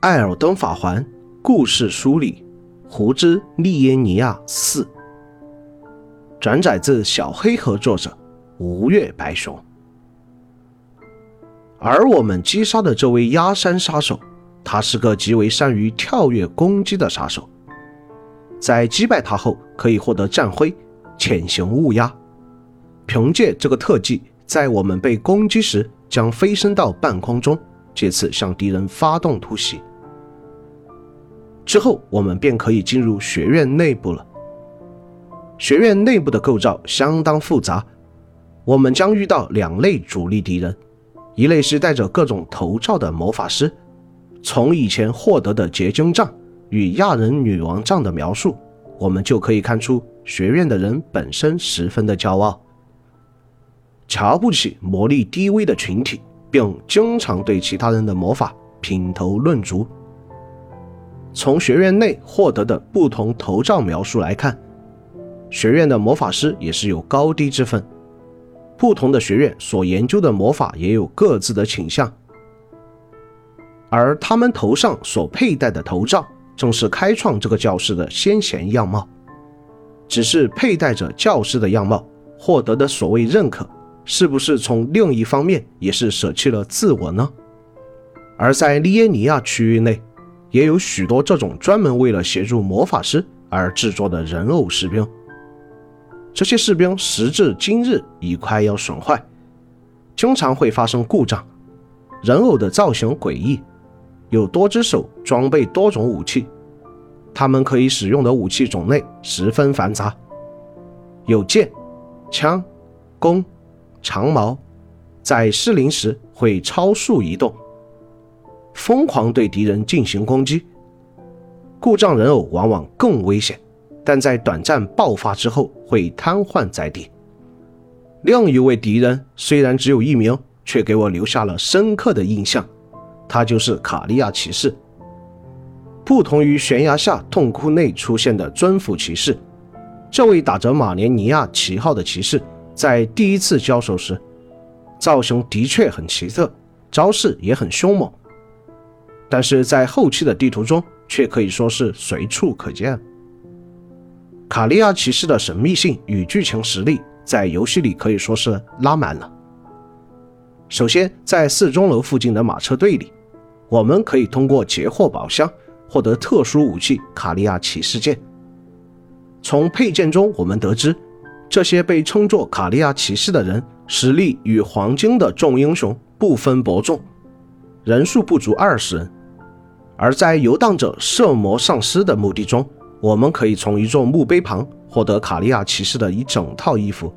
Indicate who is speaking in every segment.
Speaker 1: 艾尔登法环故事梳理：胡之利耶尼亚四，转载自小黑盒作者吴越白熊。而我们击杀的这位压山杀手，他是个极为善于跳跃攻击的杀手。在击败他后，可以获得战徽“潜行乌鸦”。凭借这个特技，在我们被攻击时，将飞升到半空中，借此向敌人发动突袭。之后，我们便可以进入学院内部了。学院内部的构造相当复杂，我们将遇到两类主力敌人，一类是带着各种头罩的魔法师。从以前获得的结晶杖与亚人女王杖的描述，我们就可以看出学院的人本身十分的骄傲，瞧不起魔力低微的群体，并经常对其他人的魔法品头论足。从学院内获得的不同头罩描述来看，学院的魔法师也是有高低之分。不同的学院所研究的魔法也有各自的倾向，而他们头上所佩戴的头罩，正是开创这个教室的先贤样貌。只是佩戴着教师的样貌获得的所谓认可，是不是从另一方面也是舍弃了自我呢？而在利耶尼亚区域内。也有许多这种专门为了协助魔法师而制作的人偶士兵。这些士兵时至今日已快要损坏，经常会发生故障。人偶的造型诡异，有多只手，装备多种武器。他们可以使用的武器种类十分繁杂，有剑、枪、弓、长矛，在失灵时会超速移动。疯狂对敌人进行攻击，故障人偶往往更危险，但在短暂爆发之后会瘫痪在地。另一位敌人虽然只有一名，却给我留下了深刻的印象，他就是卡利亚骑士。不同于悬崖下痛哭内出现的尊府骑士，这位打着马连尼亚旗号的骑士，在第一次交手时，造型的确很奇特，招式也很凶猛。但是在后期的地图中，却可以说是随处可见。卡利亚骑士的神秘性与剧情实力，在游戏里可以说是拉满了。首先，在四钟楼附近的马车队里，我们可以通过截获宝箱获得特殊武器——卡利亚骑士剑。从配件中，我们得知，这些被称作卡利亚骑士的人，实力与黄金的众英雄不分伯仲，人数不足二十人。而在游荡者摄魔丧尸的墓地中，我们可以从一座墓碑旁获得卡利亚骑士的一整套衣服。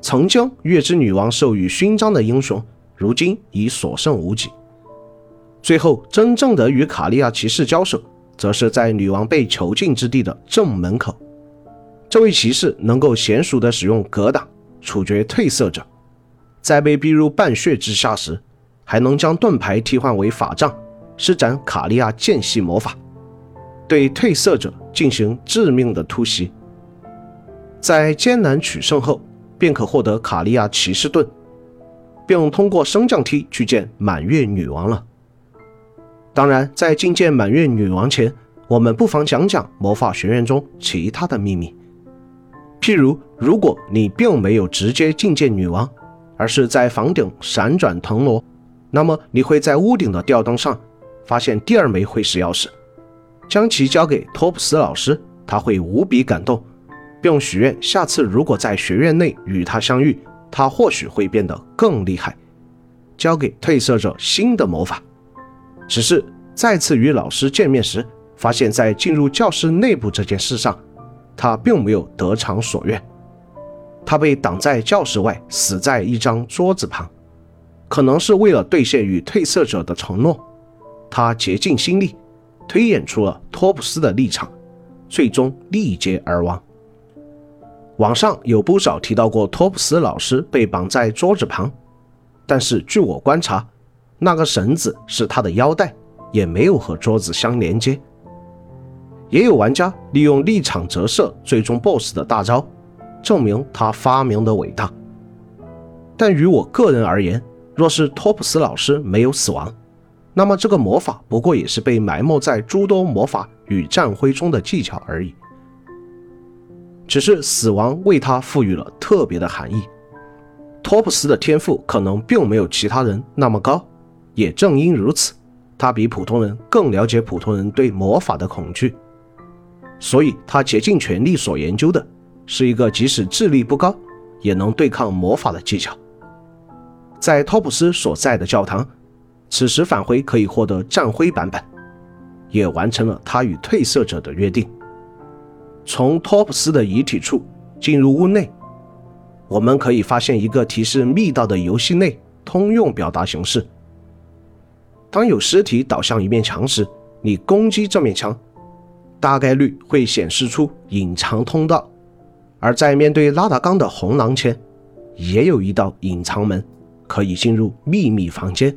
Speaker 1: 曾经月之女王授予勋章的英雄，如今已所剩无几。最后，真正的与卡利亚骑士交手，则是在女王被囚禁之地的正门口。这位骑士能够娴熟地使用格挡，处决褪色者，在被逼入半血之下时，还能将盾牌替换为法杖。施展卡利亚间隙魔法，对褪色者进行致命的突袭。在艰难取胜后，便可获得卡利亚骑士盾，并通过升降梯去见满月女王了。当然，在觐见满月女王前，我们不妨讲讲魔法学院中其他的秘密。譬如，如果你并没有直接觐见女王，而是在房顶闪转腾挪，那么你会在屋顶的吊灯上。发现第二枚会使钥匙，将其交给托普斯老师，他会无比感动，并许愿下次如果在学院内与他相遇，他或许会变得更厉害，交给褪色者新的魔法。只是再次与老师见面时，发现，在进入教室内部这件事上，他并没有得偿所愿，他被挡在教室外，死在一张桌子旁，可能是为了兑现与褪色者的承诺。他竭尽心力，推演出了托普斯的立场，最终力竭而亡。网上有不少提到过托普斯老师被绑在桌子旁，但是据我观察，那个绳子是他的腰带，也没有和桌子相连接。也有玩家利用立场折射最终 BOSS 的大招，证明他发明的伟大。但于我个人而言，若是托普斯老师没有死亡，那么这个魔法不过也是被埋没在诸多魔法与战徽中的技巧而已。只是死亡为他赋予了特别的含义。托普斯的天赋可能并没有其他人那么高，也正因如此，他比普通人更了解普通人对魔法的恐惧，所以他竭尽全力所研究的是一个即使智力不高也能对抗魔法的技巧。在托普斯所在的教堂，此时返回可以获得战徽版本，也完成了他与褪色者的约定。从托普斯的遗体处进入屋内。我们可以发现一个提示密道的游戏内通用表达形式。当有尸体倒向一面墙时，你攻击这面墙，大概率会显示出隐藏通道。而在面对拉达冈的红廊前，也有一道隐藏门，可以进入秘密房间。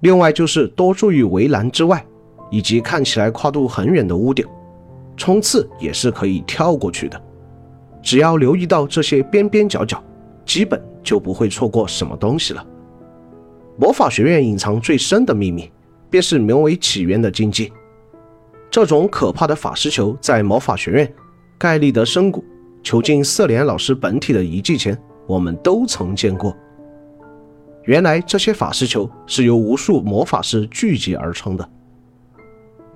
Speaker 1: 另外就是多注意围栏之外，以及看起来跨度很远的屋顶，冲刺也是可以跳过去的。只要留意到这些边边角角，基本就不会错过什么东西了。魔法学院隐藏最深的秘密，便是名为起源的禁忌。这种可怕的法师球，在魔法学院盖利德深谷囚禁瑟莲老师本体的遗迹前，我们都曾见过。原来这些法师球是由无数魔法师聚集而成的。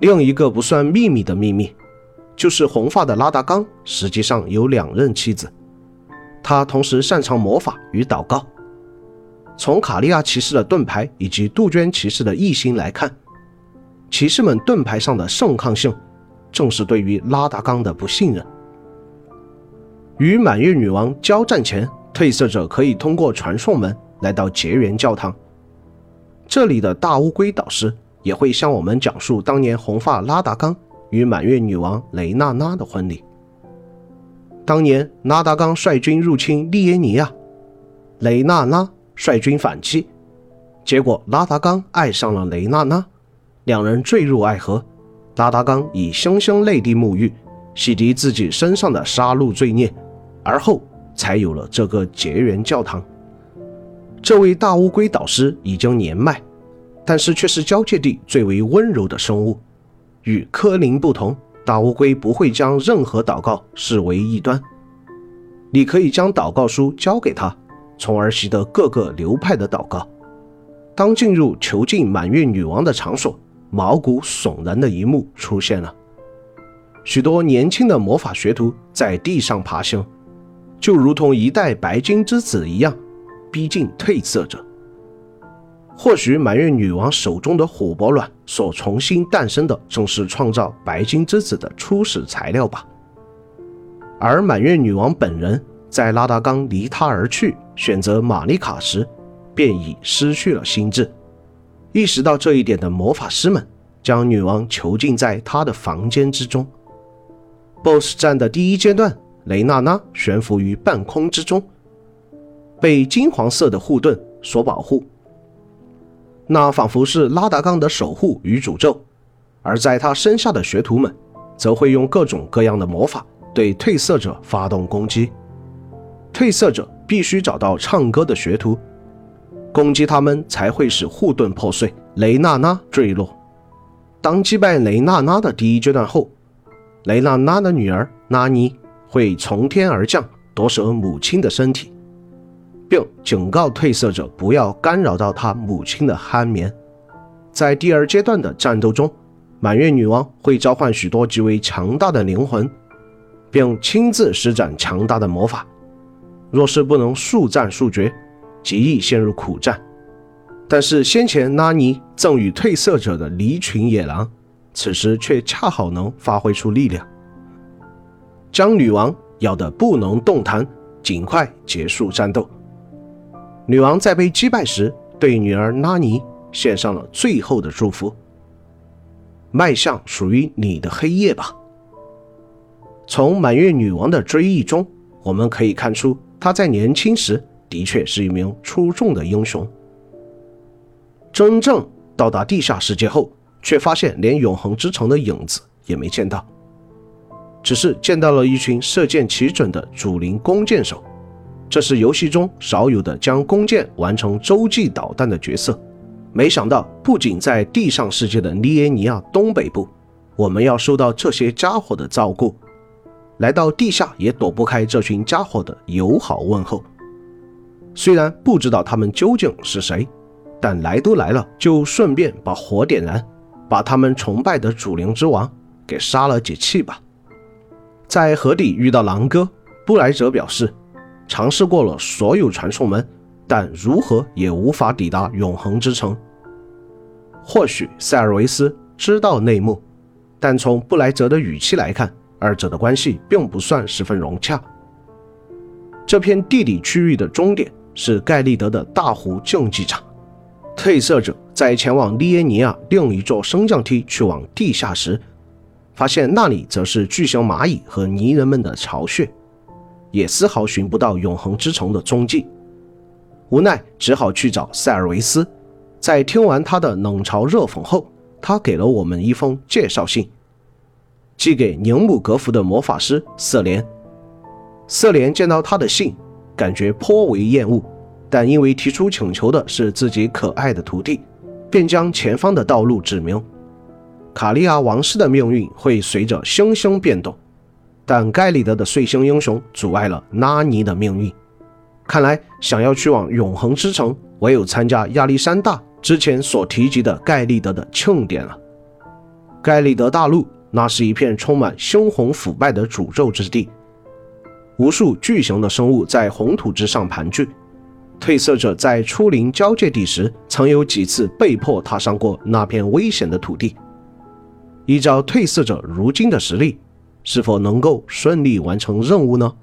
Speaker 1: 另一个不算秘密的秘密。就是红发的拉达冈，实际上有两任妻子。他同时擅长魔法与祷告。从卡利亚骑士的盾牌以及杜鹃骑士的异星来看，骑士们盾牌上的圣抗性，正是对于拉达冈的不信任。与满月女王交战前，褪色者可以通过传送门来到结缘教堂。这里的大乌龟导师也会向我们讲述当年红发拉达冈。与满月女王雷娜娜的婚礼。当年拉达冈率军入侵利耶尼亚，雷娜娜率军反击，结果拉达冈爱上了雷娜娜，两人坠入爱河。拉达冈以香香泪滴沐浴，洗涤自己身上的杀戮罪孽，而后才有了这个结缘教堂。这位大乌龟导师已经年迈，但是却是交界地最为温柔的生物。与柯林不同，大乌龟不会将任何祷告视为异端。你可以将祷告书交给他，从而习得各个流派的祷告。当进入囚禁满月女王的场所，毛骨悚然的一幕出现了：许多年轻的魔法学徒在地上爬行，就如同一代白金之子一样，逼近褪色者。或许满月女王手中的琥珀卵所重新诞生的，正是创造白金之子的初始材料吧。而满月女王本人在拉达冈离她而去，选择玛丽卡时，便已失去了心智。意识到这一点的魔法师们，将女王囚禁在她的房间之中。BOSS 战的第一阶段，雷娜娜悬浮于半空之中，被金黄色的护盾所保护。那仿佛是拉达冈的守护与诅咒，而在他身下的学徒们，则会用各种各样的魔法对褪色者发动攻击。褪色者必须找到唱歌的学徒，攻击他们才会使护盾破碎，雷娜娜坠落。当击败雷娜娜的第一阶段后，雷娜娜的女儿拉尼会从天而降，夺舍母亲的身体。并警告褪色者不要干扰到他母亲的酣眠。在第二阶段的战斗中，满月女王会召唤许多极为强大的灵魂，并亲自施展强大的魔法。若是不能速战速决，极易陷入苦战。但是先前拉尼赠予褪色者的离群野狼，此时却恰好能发挥出力量，将女王咬得不能动弹，尽快结束战斗。女王在被击败时，对女儿拉尼献上了最后的祝福：“迈向属于你的黑夜吧。”从满月女王的追忆中，我们可以看出，她在年轻时的确是一名出众的英雄。真正到达地下世界后，却发现连永恒之城的影子也没见到，只是见到了一群射箭奇准的主灵弓箭手。这是游戏中少有的将弓箭完成洲际导弹的角色。没想到，不仅在地上世界的利耶尼亚东北部，我们要受到这些家伙的照顾，来到地下也躲不开这群家伙的友好问候。虽然不知道他们究竟是谁，但来都来了，就顺便把火点燃，把他们崇拜的主灵之王给杀了解气吧。在河底遇到狼哥，布莱泽表示，尝试过了所有传送门。但如何也无法抵达永恒之城。或许塞尔维斯知道内幕，但从布莱泽的语气来看，二者的关系并不算十分融洽。这片地理区域的终点是盖利德的大湖竞技场。褪色者在前往利耶尼亚另一座升降梯去往地下时，发现那里则是巨型蚂蚁和泥人们的巢穴，也丝毫寻不到永恒之城的踪迹。无奈，只好去找塞尔维斯。在听完他的冷嘲热讽后，他给了我们一封介绍信，寄给宁姆格福的魔法师瑟莲。瑟莲见到他的信，感觉颇为厌恶，但因为提出请求的是自己可爱的徒弟，便将前方的道路指明。卡利亚王室的命运会随着星星变动，但盖里德的碎星英雄阻碍了拉尼的命运。看来，想要去往永恒之城，唯有参加亚历山大之前所提及的盖利德的庆典了。盖利德大陆，那是一片充满猩红腐败的诅咒之地，无数巨型的生物在红土之上盘踞。褪色者在初临交界地时，曾有几次被迫踏上过那片危险的土地。依照褪色者如今的实力，是否能够顺利完成任务呢？